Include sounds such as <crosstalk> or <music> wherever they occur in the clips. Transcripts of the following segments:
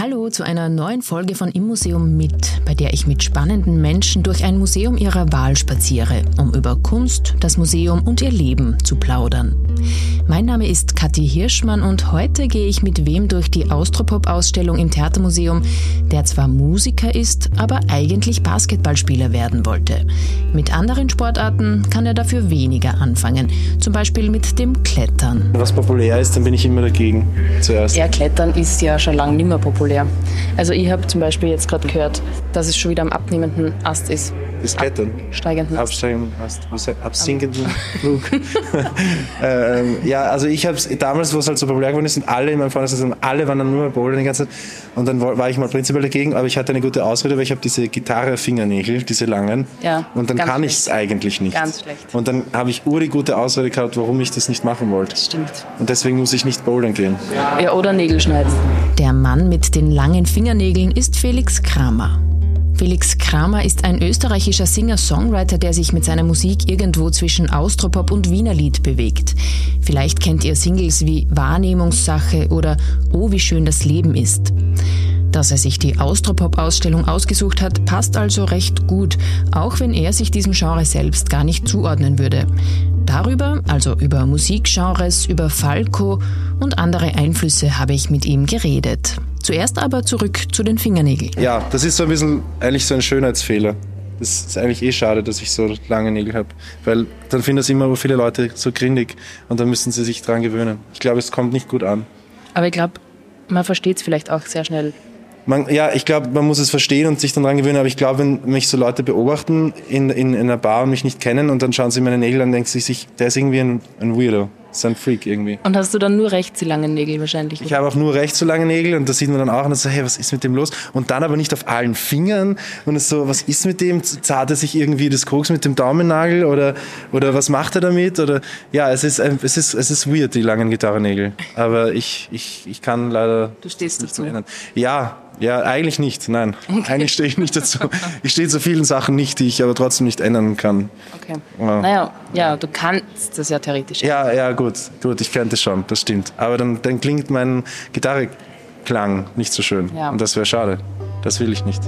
Hallo zu einer neuen Folge von Im Museum mit, bei der ich mit spannenden Menschen durch ein Museum ihrer Wahl spaziere, um über Kunst, das Museum und ihr Leben zu plaudern. Mein Name ist Kathi Hirschmann und heute gehe ich mit wem durch die Austropop-Ausstellung im Theatermuseum, der zwar Musiker ist, aber eigentlich Basketballspieler werden wollte. Mit anderen Sportarten kann er dafür weniger anfangen, zum Beispiel mit dem Klettern. Was populär ist, dann bin ich immer dagegen zuerst. Ja, Klettern ist ja schon lange nicht mehr populär. Also ich habe zum Beispiel jetzt gerade gehört, dass es schon wieder am abnehmenden Ast ist. Das Klettern? Absteigenden Ast. Absteigenden Ast. Was, absinkenden <laughs> Flug. <laughs> ähm, ja, also ich habe es damals, wo es halt so populär geworden ist, und alle in meinem Freundeskreis, alle waren dann nur mal Bouldern die ganze Zeit. Und dann war ich mal prinzipiell dagegen, aber ich hatte eine gute Ausrede, weil ich habe diese Gitarre-Fingernägel, diese langen. Ja, und dann kann ich es eigentlich nicht. Ganz schlecht. Und dann habe ich ur die gute Ausrede gehabt, warum ich das nicht machen wollte. Stimmt. Und deswegen muss ich nicht bouldern gehen. Ja, oder Nägel schneiden. Der Mann mit den langen Fingernägeln ist Felix Kramer. Felix Kramer ist ein österreichischer Singer-Songwriter, der sich mit seiner Musik irgendwo zwischen Austropop und Wienerlied bewegt. Vielleicht kennt ihr Singles wie Wahrnehmungssache oder Oh, wie schön das Leben ist. Dass er sich die Austropop-Ausstellung ausgesucht hat, passt also recht gut, auch wenn er sich diesem Genre selbst gar nicht zuordnen würde. Darüber, also über Musikgenres, über Falco und andere Einflüsse habe ich mit ihm geredet. Zuerst aber zurück zu den Fingernägeln. Ja, das ist so ein bisschen eigentlich so ein Schönheitsfehler. Das ist eigentlich eh schade, dass ich so lange Nägel habe. Weil dann finden das immer viele Leute so grindig und dann müssen sie sich dran gewöhnen. Ich glaube, es kommt nicht gut an. Aber ich glaube, man versteht es vielleicht auch sehr schnell. Man, ja, ich glaube, man muss es verstehen und sich dann dran gewöhnen, aber ich glaube, wenn mich so Leute beobachten in, in, in einer Bar und mich nicht kennen und dann schauen sie meine Nägel an, denken sie sich, der ist irgendwie ein, ein Weirdo. Ist ein Freak irgendwie. Und hast du dann nur rechts die langen Nägel wahrscheinlich? Ich habe auch nur rechts so lange Nägel und das sieht man dann auch und dann so, hey, was ist mit dem los? Und dann aber nicht auf allen Fingern und es so, was ist mit dem? Zahlt er sich irgendwie das Koks mit dem Daumennagel oder, oder was macht er damit? Oder ja, es ist, ein- es ist, es ist weird, die langen Gitarrennägel. Aber ich, ich, ich kann leider Du stehst dazu. ändern. Ja, ja, eigentlich nicht, nein. Eigentlich stehe ich nicht dazu. Ich stehe zu vielen Sachen nicht, die ich aber trotzdem nicht ändern kann. Okay. Ja. Naja, ja, du kannst das ja theoretisch. Ja, ja, gut, gut, ich könnte schon, das stimmt. Aber dann, dann klingt mein Gitarreklang nicht so schön. Ja. Und das wäre schade. Das will ich nicht.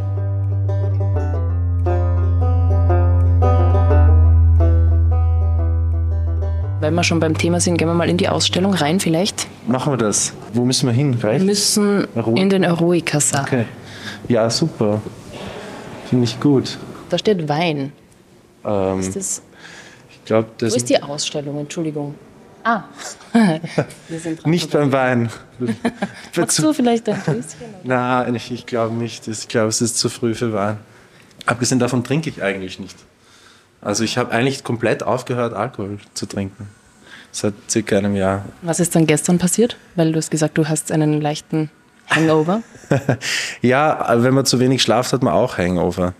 Wenn wir schon beim Thema sind, gehen wir mal in die Ausstellung rein vielleicht. Machen wir das. Wo müssen wir hin? Wir Rechts? müssen Ero- in den Eroica-Saal. Okay. Ja, super. Finde ich gut. Da steht Wein. Ähm, Ist das, ich glaube, das wo ist die Ausstellung? Entschuldigung. Ah, <laughs> wir sind dran. nicht beim Wein. <laughs> Magst du vielleicht ein Grüßchen? <laughs> Nein, ich, ich glaube nicht. Ich glaube, es ist zu früh für Wein. Abgesehen davon trinke ich eigentlich nicht. Also ich habe eigentlich komplett aufgehört, Alkohol zu trinken. Seit circa einem Jahr. Was ist dann gestern passiert? Weil du hast gesagt, du hast einen leichten Hangover. <laughs> Ja, wenn man zu wenig schlaft, hat man auch Hangover.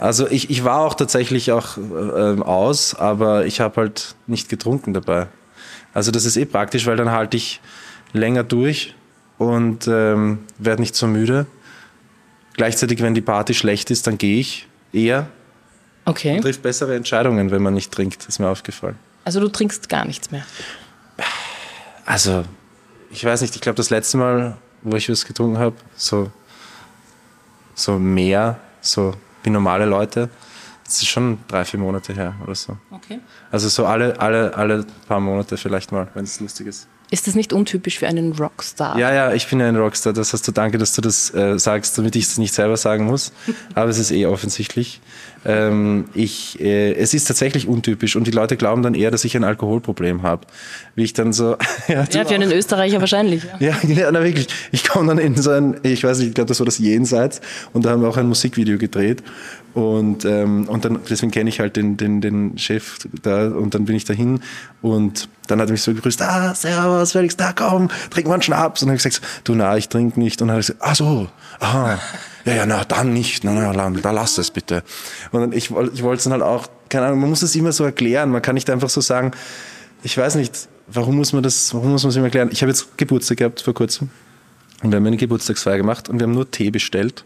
Also ich, ich war auch tatsächlich auch ähm, aus, aber ich habe halt nicht getrunken dabei. Also das ist eh praktisch, weil dann halte ich länger durch und ähm, werde nicht so müde. Gleichzeitig, wenn die Party schlecht ist, dann gehe ich eher. Okay. Man trifft bessere Entscheidungen, wenn man nicht trinkt, ist mir aufgefallen. Also du trinkst gar nichts mehr. Also, ich weiß nicht, ich glaube, das letzte Mal, wo ich was getrunken habe, so, so mehr, so wie normale Leute, das ist schon drei, vier Monate her oder so. Okay. Also so alle, alle, alle paar Monate vielleicht mal, wenn es lustig ist. Ist das nicht untypisch für einen Rockstar? Ja, ja, ich bin ein Rockstar. Das hast du, danke, dass du das äh, sagst, damit ich es nicht selber sagen muss. <laughs> Aber es ist eh offensichtlich. Ähm, ich, äh, es ist tatsächlich untypisch und die Leute glauben dann eher, dass ich ein Alkoholproblem habe. Wie ich dann so. <laughs> ja, Ja, für einen Österreicher wahrscheinlich. Ja. <laughs> Ja, ja na, wirklich. Ich komme dann in so ein, ich weiß nicht, ich glaube, das war das Jenseits und da haben wir auch ein Musikvideo gedreht und, ähm, und dann, deswegen kenne ich halt den, den, den Chef da und dann bin ich dahin und dann hat er mich so gegrüßt, ah, servus, Felix, da komm, trink mal einen Schnaps. Und dann habe ich gesagt, du, na, ich trinke nicht. Und dann habe ich gesagt, ach so, aha, ja, ja, na, dann nicht, na, na, na, da lass es bitte. Und dann, ich, ich wollte es dann halt auch, keine Ahnung, man muss es immer so erklären, man kann nicht einfach so sagen, ich weiß nicht, warum muss man das, warum muss man es immer erklären? Ich habe jetzt Geburtstag gehabt vor kurzem und wir haben eine Geburtstagsfeier gemacht und wir haben nur Tee bestellt.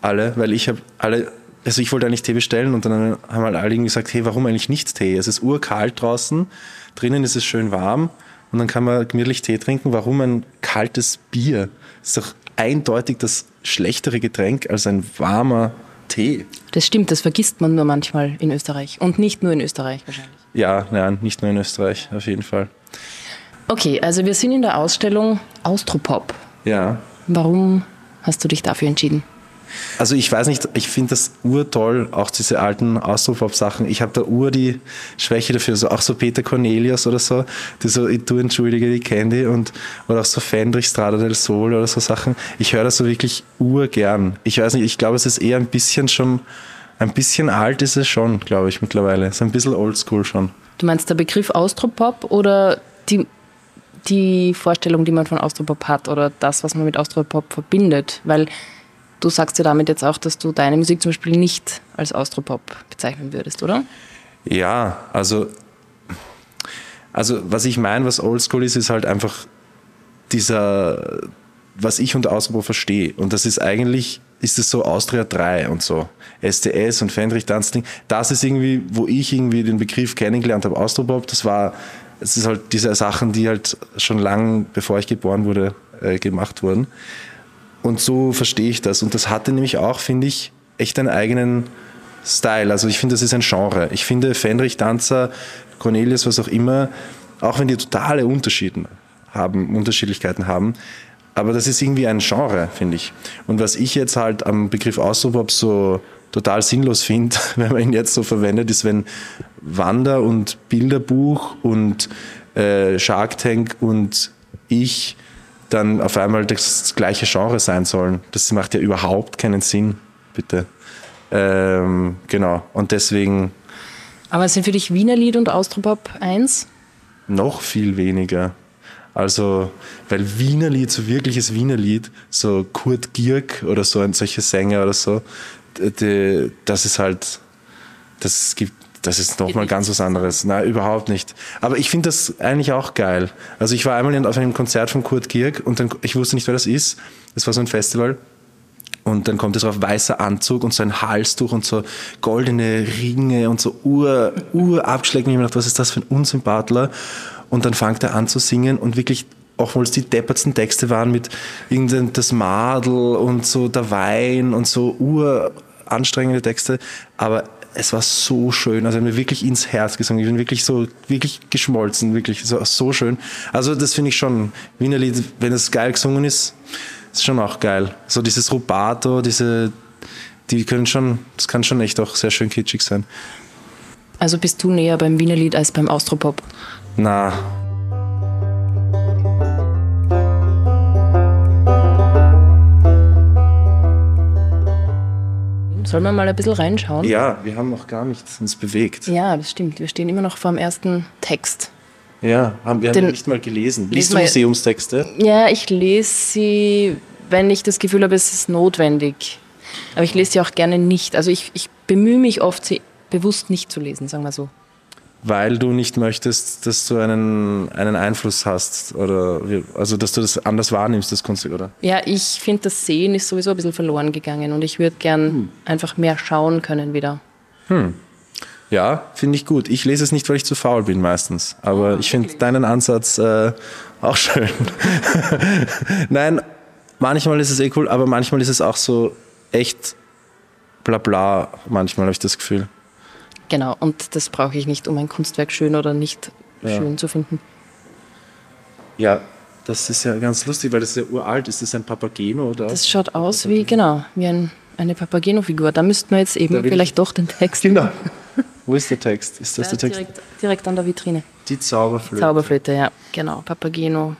Alle, weil ich habe alle, also ich wollte eigentlich Tee bestellen und dann haben halt alle irgendwie gesagt, hey, warum eigentlich nicht Tee? Es ist urkalt draußen, drinnen ist es schön warm und dann kann man gemütlich Tee trinken. Warum ein kaltes Bier? Ist doch eindeutig das schlechtere Getränk als ein warmer Tee. Das stimmt, das vergisst man nur manchmal in Österreich. Und nicht nur in Österreich wahrscheinlich. Ja, nein, nicht nur in Österreich, auf jeden Fall. Okay, also wir sind in der Ausstellung Austropop. Ja. Warum hast du dich dafür entschieden? Also ich weiß nicht, ich finde das urtoll, auch diese alten Austropop-Sachen. Ich habe da ur die Schwäche dafür, so auch so Peter Cornelius oder so, die so, du entschuldige die Candy und oder auch so Fendrich, Strada del Sol oder so Sachen. Ich höre das so wirklich urgern. Ich weiß nicht, ich glaube, es ist eher ein bisschen schon, ein bisschen alt ist es schon, glaube ich, mittlerweile. So ein bisschen oldschool schon. Du meinst der Begriff Austropop oder die, die Vorstellung, die man von Austropop hat oder das, was man mit Austropop verbindet? Weil du sagst ja damit jetzt auch, dass du deine Musik zum Beispiel nicht als Austropop bezeichnen würdest, oder? Ja, also, also was ich meine, was Oldschool ist, ist halt einfach dieser, was ich unter Austropop verstehe. Und das ist eigentlich, ist es so Austria 3 und so. STS und Fendrich Tanzding. Das ist irgendwie, wo ich irgendwie den Begriff kennengelernt habe, Austropop. Das war, es ist halt diese Sachen, die halt schon lang, bevor ich geboren wurde, äh, gemacht wurden. Und so verstehe ich das. Und das hatte nämlich auch, finde ich, echt einen eigenen Style. Also ich finde, das ist ein Genre. Ich finde, Fenrich, Danzer, Cornelius, was auch immer, auch wenn die totale Unterschiede haben, Unterschiedlichkeiten haben, aber das ist irgendwie ein Genre, finde ich. Und was ich jetzt halt am Begriff Austropop so total sinnlos finde, <laughs> wenn man ihn jetzt so verwendet, ist, wenn Wander und Bilderbuch und äh, Shark Tank und ich dann auf einmal das gleiche Genre sein sollen. Das macht ja überhaupt keinen Sinn, bitte. Ähm, genau, und deswegen. Aber sind für dich Wiener Lied und Austropop eins? Noch viel weniger. Also, weil Wiener Lied, so wirkliches Wiener Lied, so Kurt Gierk oder so ein solcher Sänger oder so, die, das ist halt, das gibt das ist nochmal ganz was anderes. Nein, überhaupt nicht. Aber ich finde das eigentlich auch geil. Also ich war einmal auf einem Konzert von Kurt Kirk und dann, ich wusste nicht, wer das ist. Das war so ein Festival. Und dann kommt es auf weißer Anzug und so ein Halstuch und so goldene Ringe und so ur, ur abgeschleckt. Und ich mir gedacht, was ist das für ein Unsympathler? Und dann fängt er an zu singen und wirklich auch wenn es die deppertsten Texte waren mit irgendein das Madel und so der Wein und so ur anstrengende Texte, aber es war so schön. Also, er hat mir wirklich ins Herz gesungen. Ich bin wirklich so, wirklich geschmolzen, wirklich so, so schön. Also, das finde ich schon, Wiener Lied, wenn es geil gesungen ist, ist schon auch geil. So dieses Rubato, diese, die können schon, das kann schon echt auch sehr schön kitschig sein. Also bist du näher beim Wiener Lied als beim Austropop? Na, Sollen wir mal ein bisschen reinschauen? Ja, wir haben noch gar nichts uns bewegt. Ja, das stimmt. Wir stehen immer noch vor dem ersten Text. Ja, haben wir Den, haben nicht mal gelesen. Liest du Museumstexte? Ja, ich lese sie, wenn ich das Gefühl habe, es ist notwendig. Aber ich lese sie auch gerne nicht. Also ich, ich bemühe mich oft, sie bewusst nicht zu lesen, sagen wir so weil du nicht möchtest, dass du einen, einen Einfluss hast oder also dass du das anders wahrnimmst, das Kunststück, oder? Ja, ich finde, das Sehen ist sowieso ein bisschen verloren gegangen und ich würde gern hm. einfach mehr schauen können wieder. Hm. Ja, finde ich gut. Ich lese es nicht, weil ich zu faul bin meistens, aber oh, ich finde deinen Ansatz äh, auch schön. <laughs> Nein, manchmal ist es eh cool, aber manchmal ist es auch so echt bla bla, manchmal habe ich das Gefühl. Genau, und das brauche ich nicht, um ein Kunstwerk schön oder nicht ja. schön zu finden. Ja, das ist ja ganz lustig, weil das ist ja uralt. Ist das ein Papageno? Oder? Das schaut aus wie, genau, wie ein, eine Papageno-Figur. Da müssten wir jetzt eben vielleicht doch den Text. Genau. <laughs> Wo ist der Text? Ist das ja, der Text? Direkt, direkt, an der Vitrine. Die Zauberflöte. Zauberflöte, ja, genau. Papageno.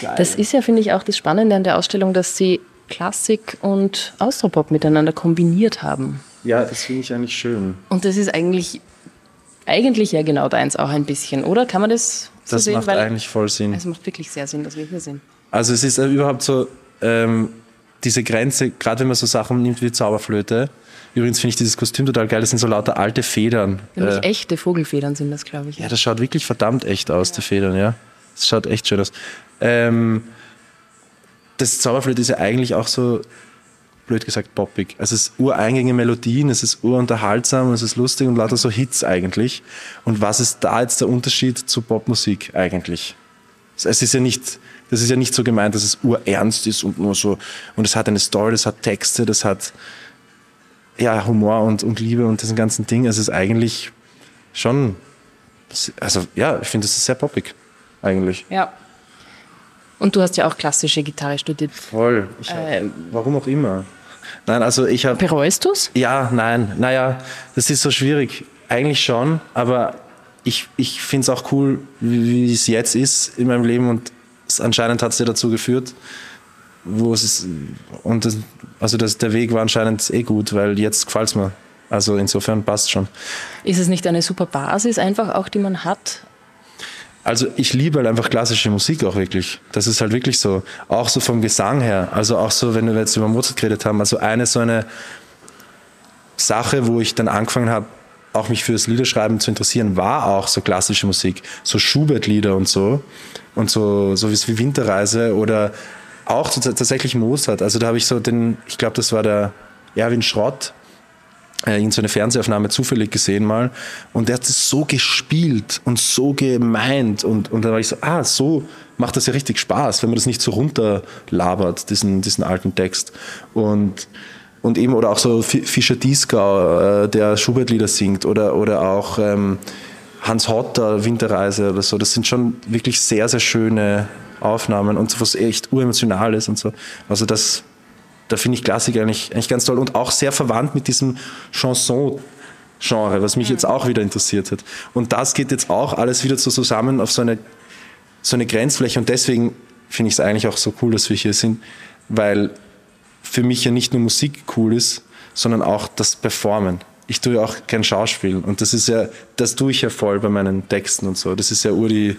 Geil. Das ist ja, finde ich, auch das Spannende an der Ausstellung, dass sie Klassik und Austropop miteinander kombiniert haben. Ja, das finde ich eigentlich schön. Und das ist eigentlich, eigentlich ja genau deins auch ein bisschen, oder? Kann man das so das sehen? Das macht eigentlich voll Sinn. Es macht wirklich sehr Sinn, dass wir hier sind. Also es ist überhaupt so, ähm, diese Grenze, gerade wenn man so Sachen nimmt wie Zauberflöte, Übrigens finde ich dieses Kostüm total geil. Das sind so lauter alte Federn. Nämlich äh, echte Vogelfedern sind das, glaube ich. Ja, das schaut wirklich verdammt echt aus, ja. die Federn, ja. Das schaut echt schön aus. Ähm, das Zauberflöte ist ja eigentlich auch so blöd gesagt, poppig. Also es ist ureingängige Melodien, es ist urunterhaltsam, es ist lustig und lauter so Hits eigentlich. Und was ist da jetzt der Unterschied zu Popmusik eigentlich? Es ist ja nicht, das ist ja nicht so gemeint, dass es urernst ist und nur so, und es hat eine Story, das hat Texte, das hat ja, Humor und, und Liebe und diesen ganzen Ding. Es ist eigentlich schon, also ja, ich finde, es ist sehr poppig, eigentlich. Ja. Und du hast ja auch klassische Gitarre studiert. Voll. Ich, äh, warum auch immer. Nein, also ich habe. Bereust du es? Ja, nein. Naja, das ist so schwierig. Eigentlich schon, aber ich, ich finde es auch cool, wie, wie, es jetzt ist in meinem Leben und anscheinend hat es ja dazu geführt, wo es ist, und das, also das, der Weg war anscheinend eh gut, weil jetzt gefällt es mir. Also insofern passt schon. Ist es nicht eine super Basis einfach auch, die man hat? Also ich liebe halt einfach klassische Musik auch wirklich. Das ist halt wirklich so. Auch so vom Gesang her. Also auch so, wenn wir jetzt über Mozart geredet haben. Also eine so eine Sache, wo ich dann angefangen habe, auch mich fürs Liederschreiben zu interessieren, war auch so klassische Musik. So Schubert-Lieder und so. Und so, so wie Winterreise oder auch tatsächlich Mozart. Also da habe ich so den, ich glaube, das war der Erwin Schrott, äh, in so eine Fernsehaufnahme zufällig gesehen mal. Und der hat es so gespielt und so gemeint. Und, und da war ich so, ah, so macht das ja richtig Spaß, wenn man das nicht so runterlabert, diesen, diesen alten Text. Und, und eben, oder auch so Fischer Dieskau, äh, der Schubert-Lieder singt, oder, oder auch ähm, Hans Hotter, Winterreise oder so. Das sind schon wirklich sehr, sehr schöne Aufnahmen und was echt uremotional ist und so. Also das, da finde ich Klassik eigentlich, eigentlich ganz toll und auch sehr verwandt mit diesem Chanson. Genre, was mich jetzt auch wieder interessiert hat. Und das geht jetzt auch alles wieder so zusammen auf so eine, so eine Grenzfläche. Und deswegen finde ich es eigentlich auch so cool, dass wir hier sind, weil für mich ja nicht nur Musik cool ist, sondern auch das Performen. Ich tue ja auch kein Schauspiel. Und das ist ja, das tue ich ja voll bei meinen Texten und so. Das ist ja ur die,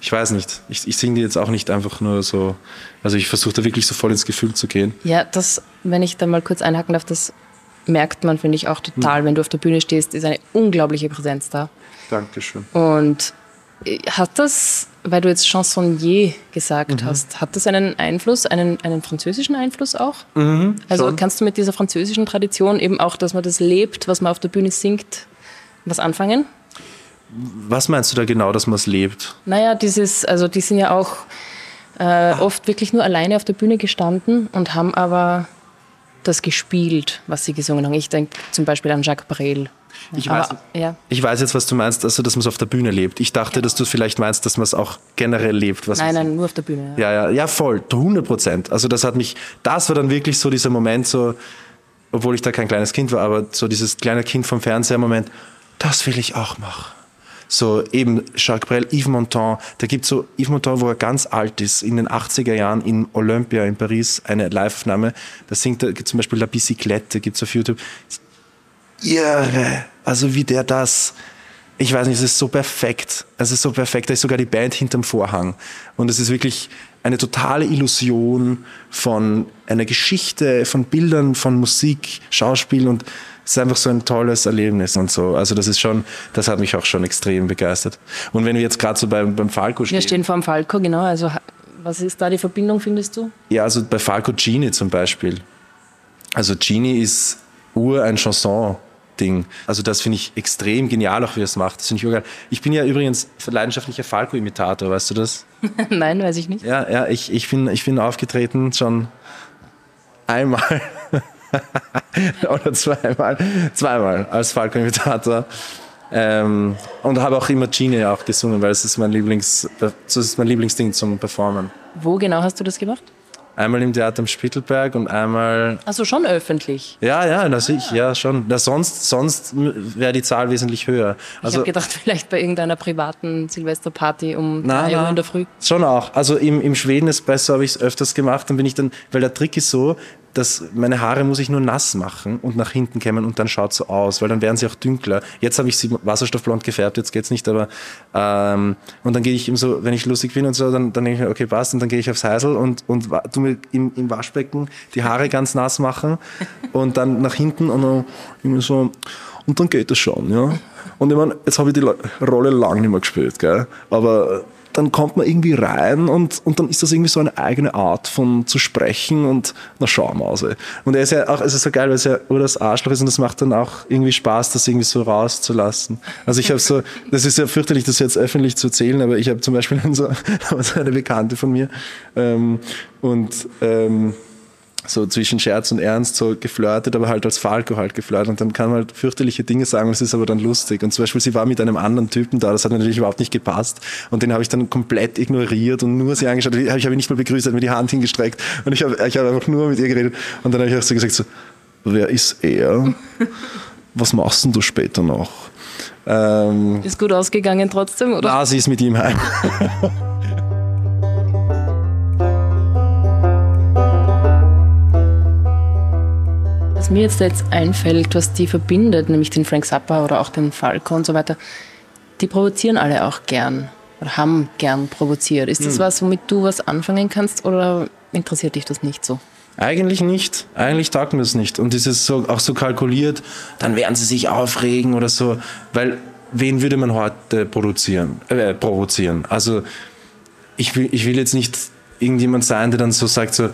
ich weiß nicht, ich, ich singe die jetzt auch nicht einfach nur so, also ich versuche da wirklich so voll ins Gefühl zu gehen. Ja, das, wenn ich da mal kurz einhaken darf, das merkt man, finde ich, auch total, hm. wenn du auf der Bühne stehst, ist eine unglaubliche Präsenz da. Dankeschön. Und äh, hat das, weil du jetzt Chansonnier gesagt mhm. hast, hat das einen Einfluss, einen, einen französischen Einfluss auch? Mhm, also schon. kannst du mit dieser französischen Tradition eben auch, dass man das lebt, was man auf der Bühne singt, was anfangen? Was meinst du da genau, dass man es lebt? Naja, dieses, also die sind ja auch äh, oft wirklich nur alleine auf der Bühne gestanden und haben aber das gespielt, was sie gesungen haben. Ich denke zum Beispiel an Jacques Brel. Ich weiß, ja. ich weiß jetzt, was du meinst, also dass man es auf der Bühne lebt. Ich dachte, ja. dass du vielleicht meinst, dass man es auch generell lebt. nein, nein, nur auf der Bühne. Ja, ja, ja, ja voll, 100 Prozent. Also das hat mich, das war dann wirklich so dieser Moment, so, obwohl ich da kein kleines Kind war, aber so dieses kleine Kind vom Fernseher-Moment, das will ich auch machen so eben Jacques Brel, Yves Montand, da gibt so Yves Montand, wo er ganz alt ist, in den 80er Jahren in Olympia in Paris, eine Live-Aufnahme, da singt er zum Beispiel La Bicyclette, gibt es auf YouTube. Irre, also wie der das, ich weiß nicht, es ist so perfekt, es ist so perfekt, da ist sogar die Band hinterm Vorhang. Und es ist wirklich eine totale Illusion von einer Geschichte, von Bildern, von Musik, Schauspiel und es ist einfach so ein tolles Erlebnis und so. Also das ist schon, das hat mich auch schon extrem begeistert. Und wenn wir jetzt gerade so beim, beim Falco stehen. Wir stehen vor dem Falco, genau. Also was ist da die Verbindung, findest du? Ja, also bei Falco Genie zum Beispiel. Also Genie ist ur ein Chanson. Ding. Also das finde ich extrem genial, auch wie er es macht. Das ich Ich bin ja übrigens leidenschaftlicher Falco-Imitator, weißt du das? <laughs> Nein, weiß ich nicht. Ja, ja, ich, ich, bin, ich bin aufgetreten schon einmal <laughs> <laughs> oder zweimal, zweimal als Falco-Imitator. Ähm, und habe auch immer Genie auch gesungen, weil es ist mein Lieblings, das ist mein Lieblingsding zum Performen. Wo genau hast du das gemacht? Einmal im Theater am Spittelberg und einmal. Also schon öffentlich? Ja, ja, das ich, ja schon. Na, sonst sonst wäre die Zahl wesentlich höher. Also, ich habe gedacht, <laughs> vielleicht bei irgendeiner privaten Silvesterparty um na, 3 Uhr in der Früh. Schon auch. Also im, im Schweden Espresso habe ich es öfters gemacht. Dann bin ich dann, weil der Trick ist so, dass meine Haare muss ich nur nass machen und nach hinten kämmen und dann schaut so aus, weil dann werden sie auch dünkler. Jetzt habe ich sie wasserstoffblond gefärbt, jetzt geht's nicht, aber ähm, und dann gehe ich eben so, wenn ich lustig bin und so, dann, dann denke ich mir, okay, passt, und dann gehe ich aufs Heisel und, und tu mir im, im Waschbecken die Haare ganz nass machen und dann nach hinten und dann so, und dann geht das schon, ja. Und ich meine, jetzt habe ich die Rolle lang nicht mehr gespielt, gell? aber dann kommt man irgendwie rein und, und dann ist das irgendwie so eine eigene Art von zu sprechen und na schauen wir also. Und er ist ja auch, es ist so geil, weil es ja nur das Arschloch ist und das macht dann auch irgendwie Spaß, das irgendwie so rauszulassen. Also ich habe so, das ist ja fürchterlich, das jetzt öffentlich zu erzählen, aber ich habe zum Beispiel <laughs> so eine Bekannte von mir ähm, und ähm, so zwischen Scherz und Ernst so geflirtet, aber halt als Falco halt geflirtet. Und dann kann man halt fürchterliche Dinge sagen, und es ist aber dann lustig. Und zum Beispiel, sie war mit einem anderen Typen da, das hat natürlich überhaupt nicht gepasst. Und den habe ich dann komplett ignoriert und nur sie angeschaut. Ich habe ihn nicht mal begrüßt, hat mir die Hand hingestreckt. Und ich habe ich hab einfach nur mit ihr geredet. Und dann habe ich auch so gesagt, so, wer ist er? <laughs> Was machst denn du später noch? Ähm, ist gut ausgegangen trotzdem, oder? Ah, sie ist mit ihm heim. <laughs> Was mir jetzt, jetzt einfällt, was die verbindet, nämlich den Frank Zappa oder auch den Falco und so weiter, die provozieren alle auch gern oder haben gern provoziert. Ist das hm. was, womit du was anfangen kannst oder interessiert dich das nicht so? Eigentlich nicht. Eigentlich taugt mir das nicht. Und ist es so, auch so kalkuliert, dann werden sie sich aufregen oder so. Weil, wen würde man heute produzieren, äh, provozieren? Also, ich will, ich will jetzt nicht irgendjemand sein, der dann so sagt, so,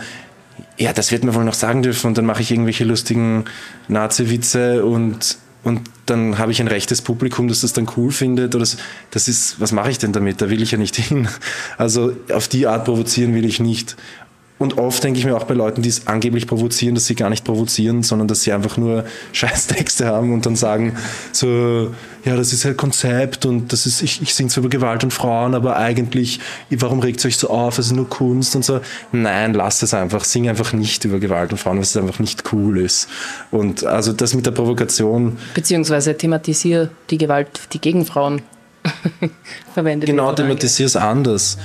ja, das wird man wohl noch sagen dürfen und dann mache ich irgendwelche lustigen Nazi-Witze und, und dann habe ich ein rechtes Publikum, das das dann cool findet oder das ist, was mache ich denn damit? Da will ich ja nicht hin. Also auf die Art provozieren will ich nicht. Und oft denke ich mir auch bei Leuten, die es angeblich provozieren, dass sie gar nicht provozieren, sondern dass sie einfach nur <laughs> Scheißtexte haben und dann sagen, so, ja, das ist halt Konzept und das ist, ich, ich singe zwar über Gewalt und Frauen, aber eigentlich, warum regt es euch so auf? Es ist nur Kunst und so. Nein, lass es einfach. Sing einfach nicht über Gewalt und Frauen, weil es einfach nicht cool ist. Und also das mit der Provokation. Beziehungsweise thematisiere die Gewalt, die gegen Frauen <laughs> verwendet Genau, thematisiere es anders.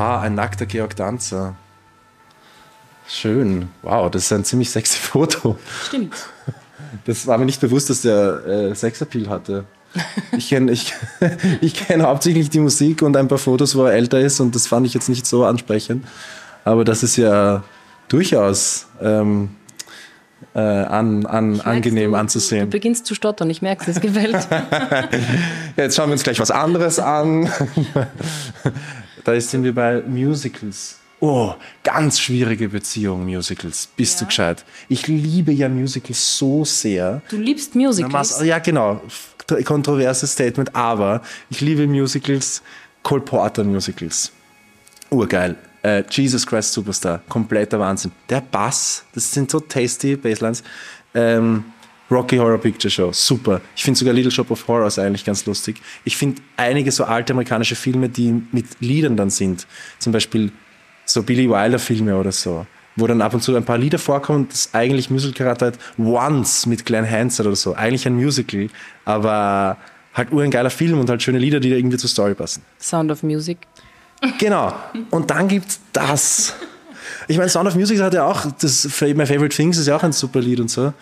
Oha, ein nackter Georg Danzer. Schön. Wow, das ist ein ziemlich sexy <laughs> Foto. Stimmt. Das war mir nicht bewusst, dass der äh, Sexappeal hatte. Ich kenne ich, <laughs> ich kenn hauptsächlich die Musik und ein paar Fotos, wo er älter ist und das fand ich jetzt nicht so ansprechend. Aber das ist ja durchaus ähm, äh, an, an, angenehm du, anzusehen. Du beginnst zu stottern, ich merke, es gefällt. ja, <laughs> jetzt schauen wir uns gleich was anderes an. Da sind wir bei Musicals. Oh, ganz schwierige Beziehung, Musicals. Bist ja. du gescheit? Ich liebe ja Musicals so sehr. Du liebst Musicals? Ja, genau. Kontroverses Statement, aber ich liebe Musicals, Cole Porter Musicals. Urgeil. Uh, Jesus Christ Superstar, kompletter Wahnsinn. Der Bass, das sind so tasty Basslines. Ähm, Rocky Horror Picture Show, super. Ich finde sogar Little Shop of Horrors eigentlich ganz lustig. Ich finde einige so alte amerikanische Filme, die mit Liedern dann sind, zum Beispiel so Billy Wilder Filme oder so, wo dann ab und zu ein paar Lieder vorkommen, das eigentlich Musical-Charakter hat, Once mit Glenn Hansard oder so, eigentlich ein Musical, aber halt ur ein geiler Film und halt schöne Lieder, die da irgendwie zur Story passen. Sound of Music. Genau. Und dann gibt's das. Ich meine, Sound of Music hat ja auch, das My Favorite Things ist ja auch ein super Lied und so.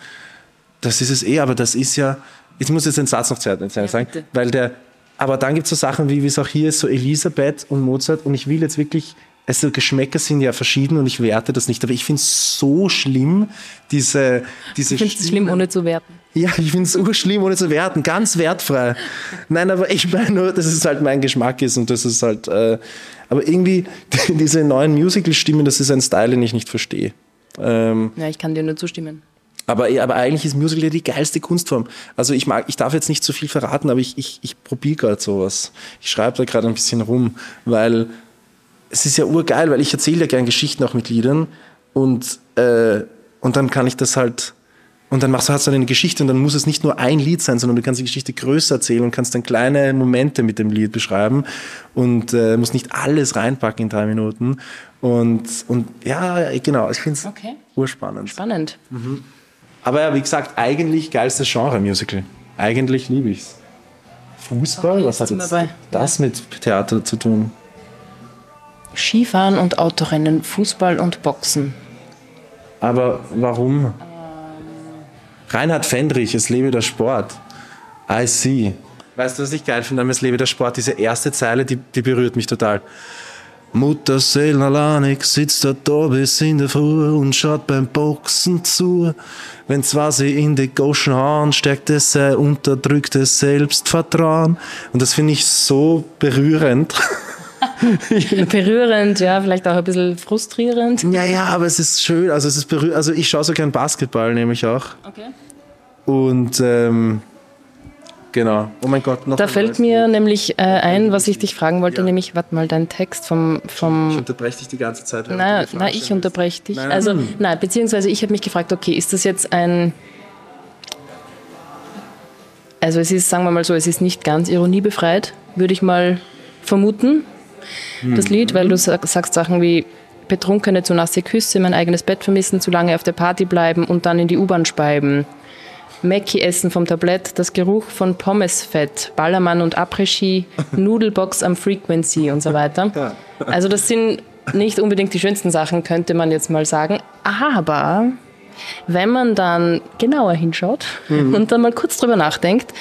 Das ist es eh, aber das ist ja, ich muss jetzt den Satz noch zu Ende sagen, ja, weil der, aber dann gibt es so Sachen wie, wie es auch hier ist, so Elisabeth und Mozart und ich will jetzt wirklich, also Geschmäcker sind ja verschieden und ich werte das nicht, aber ich finde es so schlimm, diese, diese Ich finde es schlimm, ohne zu werten. Ja, ich finde es urschlimm, ohne zu werten, ganz wertfrei. Nein, aber ich meine nur, dass es halt mein Geschmack ist und das ist halt, äh, aber irgendwie diese neuen Musical-Stimmen, das ist ein Style, den ich nicht verstehe. Ähm, ja, ich kann dir nur zustimmen. Aber, aber eigentlich ist Musical ja die geilste Kunstform. Also ich mag, ich darf jetzt nicht zu viel verraten, aber ich, ich, ich probiere gerade sowas. Ich schreibe da gerade ein bisschen rum, weil es ist ja urgeil, weil ich erzähle ja gern Geschichten auch mit Liedern und, äh, und dann kann ich das halt und dann machst du, hast du eine Geschichte und dann muss es nicht nur ein Lied sein, sondern du kannst die Geschichte größer erzählen und kannst dann kleine Momente mit dem Lied beschreiben und äh, musst nicht alles reinpacken in drei Minuten. Und, und ja, genau, ich finde es okay. urspannend. Spannend. Mhm. Aber ja, wie gesagt, eigentlich geilstes Genre Musical. Eigentlich liebe ich es. Fußball? Was hat jetzt das mit Theater zu tun? Skifahren und Autorennen, Fußball und Boxen. Aber warum? Ähm. Reinhard Fendrich, es lebe der Sport. I see. Weißt du, was ich geil finde? Es lebe der Sport, diese erste Zeile, die, die berührt mich total. Mutter Seelenalanik sitzt da bis in der Früh und schaut beim Boxen zu. Wenn zwar sie in die Goschen Haaren steckt es sein unterdrücktes Selbstvertrauen. Und das finde ich so berührend. <laughs> <laughs> berührend, ja, vielleicht auch ein bisschen frustrierend. Ja, ja, aber es ist schön. Also es ist berührend. Also ich schaue so gern Basketball, nämlich auch. Okay. Und ähm, Genau. Oh mein Gott, noch Da fällt mir Lied. nämlich äh, ein, was ich dich fragen wollte, ja. nämlich, warte mal, dein Text vom. vom ich unterbreche dich die ganze Zeit. Nein, nein ich unterbreche dich. Nein, also, nein, beziehungsweise ich habe mich gefragt, okay, ist das jetzt ein. Also, es ist, sagen wir mal so, es ist nicht ganz ironiebefreit, würde ich mal vermuten, hm. das Lied, weil du sagst Sachen wie Betrunkene zu nasse Küsse, mein eigenes Bett vermissen, zu lange auf der Party bleiben und dann in die U-Bahn speiben. Mackie essen vom Tablett, das Geruch von Pommesfett, Ballermann und Après-Ski, <laughs> Nudelbox am Frequency und so weiter. Also das sind nicht unbedingt die schönsten Sachen, könnte man jetzt mal sagen. Aber wenn man dann genauer hinschaut mhm. und dann mal kurz drüber nachdenkt,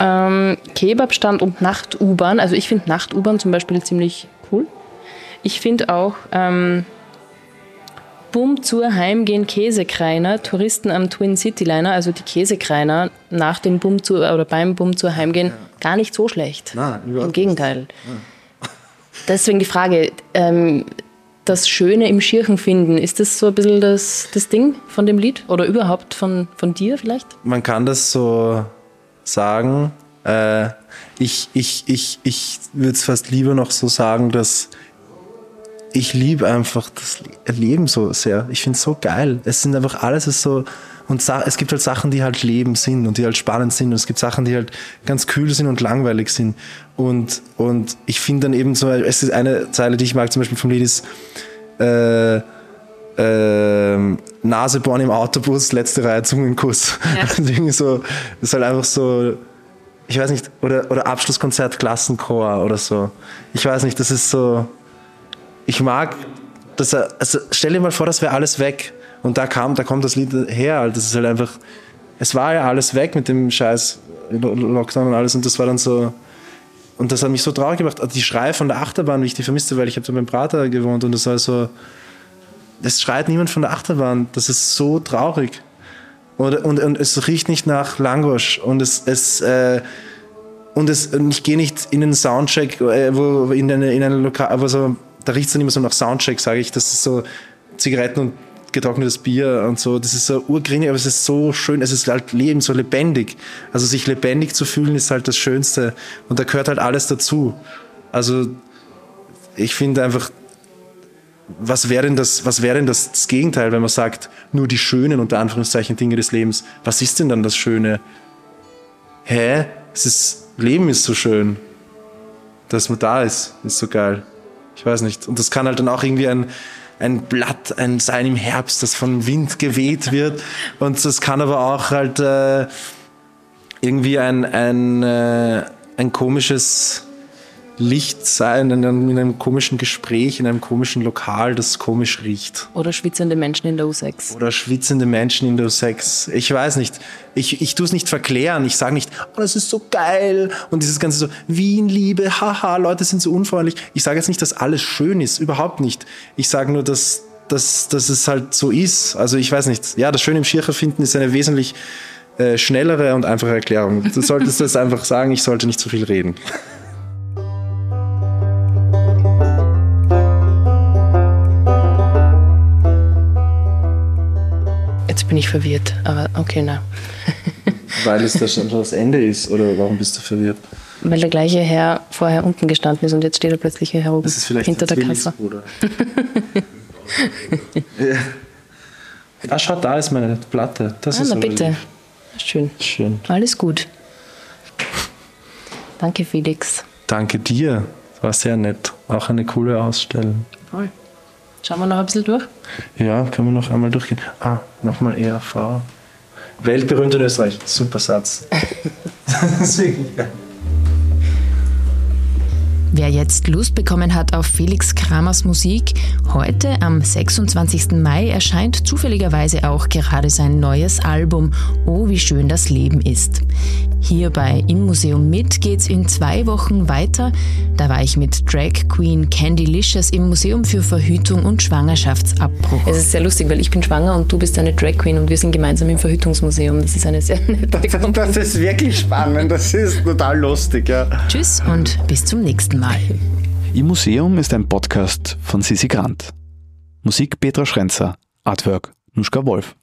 ähm, Kebabstand und Nacht-U-Bahn, also ich finde Nacht-U-Bahn zum Beispiel ziemlich cool. Ich finde auch ähm, Bum zur Heimgehen Käsekreiner, Touristen am Twin City Liner, also die Käsekreiner nach dem Bum zu oder beim Bum zur Heimgehen, ja. gar nicht so schlecht. Nein, Im Gegenteil. Ja. <laughs> Deswegen die Frage, ähm, das Schöne im Schirchen finden, ist das so ein bisschen das, das Ding von dem Lied oder überhaupt von, von dir vielleicht? Man kann das so sagen. Äh, ich ich, ich, ich würde es fast lieber noch so sagen, dass ich liebe einfach das Leben so sehr. Ich finde es so geil. Es sind einfach alles ist so. Und es gibt halt Sachen, die halt Leben sind und die halt spannend sind. Und es gibt Sachen, die halt ganz kühl sind und langweilig sind. Und, und ich finde dann eben so, es ist eine Zeile, die ich mag, zum Beispiel vom Lied ist, äh, äh, Nasebohren im Autobus, letzte Reihe Zungenkuss. Ja. <laughs> so, das ist halt einfach so, ich weiß nicht, oder, oder Abschlusskonzert Klassenchor oder so. Ich weiß nicht, das ist so, ich mag, dass er, also stell dir mal vor, das wäre alles weg. Und da kam, da kommt das Lied her. Das ist halt einfach, es war ja alles weg mit dem scheiß Lockdown und alles. Und das war dann so, und das hat mich so traurig gemacht. Also die Schrei von der Achterbahn, wie ich die vermisste, weil ich habe da beim Prater gewohnt und das war so, es schreit niemand von der Achterbahn. Das ist so traurig. Und, und, und es riecht nicht nach Langosch und es, es äh, und, es, ich gehe nicht in einen Soundcheck, äh, wo in eine, in eine Lokal, aber so da riecht es dann immer so nach Soundcheck, sage ich. Das ist so Zigaretten und getrocknetes Bier und so. Das ist so urgrinig, aber es ist so schön. Es ist halt Leben, so lebendig. Also sich lebendig zu fühlen ist halt das Schönste. Und da gehört halt alles dazu. Also ich finde einfach, was wäre denn, das, was wäre denn das, das Gegenteil, wenn man sagt, nur die schönen, unter Anführungszeichen, Dinge des Lebens. Was ist denn dann das Schöne? Hä? Es ist, Leben ist so schön. Dass man da ist, ist so geil. Ich weiß nicht. Und das kann halt dann auch irgendwie ein, ein Blatt ein sein im Herbst, das vom Wind geweht wird. <laughs> Und das kann aber auch halt äh, irgendwie ein, ein, äh, ein komisches Licht sein in einem, in einem, komischen Gespräch, in einem komischen Lokal, das komisch riecht. Oder schwitzende Menschen in der U6. Oder schwitzende Menschen in der U6. Ich weiß nicht. Ich, ich tue es nicht verklären. Ich sage nicht, oh, das ist so geil. Und dieses ganze so, Wien-Liebe, haha, Leute sind so unfreundlich. Ich sage jetzt nicht, dass alles schön ist. Überhaupt nicht. Ich sage nur, dass, dass, dass es halt so ist. Also ich weiß nicht. Ja, das Schöne im Schircher finden ist eine wesentlich äh, schnellere und einfache Erklärung. Du solltest das <laughs> einfach sagen, ich sollte nicht zu viel reden. Bin ich verwirrt, aber okay, na. <laughs> Weil es das schon das Ende ist, oder warum bist du verwirrt? Weil der gleiche Herr vorher unten gestanden ist und jetzt steht er plötzlich hier herum. Das ist vielleicht hinter der Kasse. <laughs> ja. Ah, schau, da ist meine Platte. Das ah, ist na bitte. Schön. Schön. Alles gut. Danke, Felix. Danke dir. War sehr nett. Auch eine coole Ausstellung. Voll. Schauen wir noch ein bisschen durch? Ja, können wir noch einmal durchgehen. Ah, nochmal ERV. Weltberühmt in Österreich. Super Satz. das ist wirklich geil. Wer jetzt Lust bekommen hat auf Felix Kramers Musik, heute am 26. Mai erscheint zufälligerweise auch gerade sein neues Album Oh, wie schön das Leben ist. Hier bei Im Museum mit geht's in zwei Wochen weiter. Da war ich mit Drag Queen Candy Licious im Museum für Verhütung und Schwangerschaftsabbruch. Es ist sehr lustig, weil ich bin schwanger und du bist eine Drag Queen und wir sind gemeinsam im Verhütungsmuseum. Das ist eine sehr <laughs> nette das, das ist wirklich spannend. Das ist total lustig, ja. Tschüss und bis zum nächsten Mal. Im Museum ist ein Podcast von Sisi Grant. Musik Petra Schrenzer, Artwork Nuschka Wolf.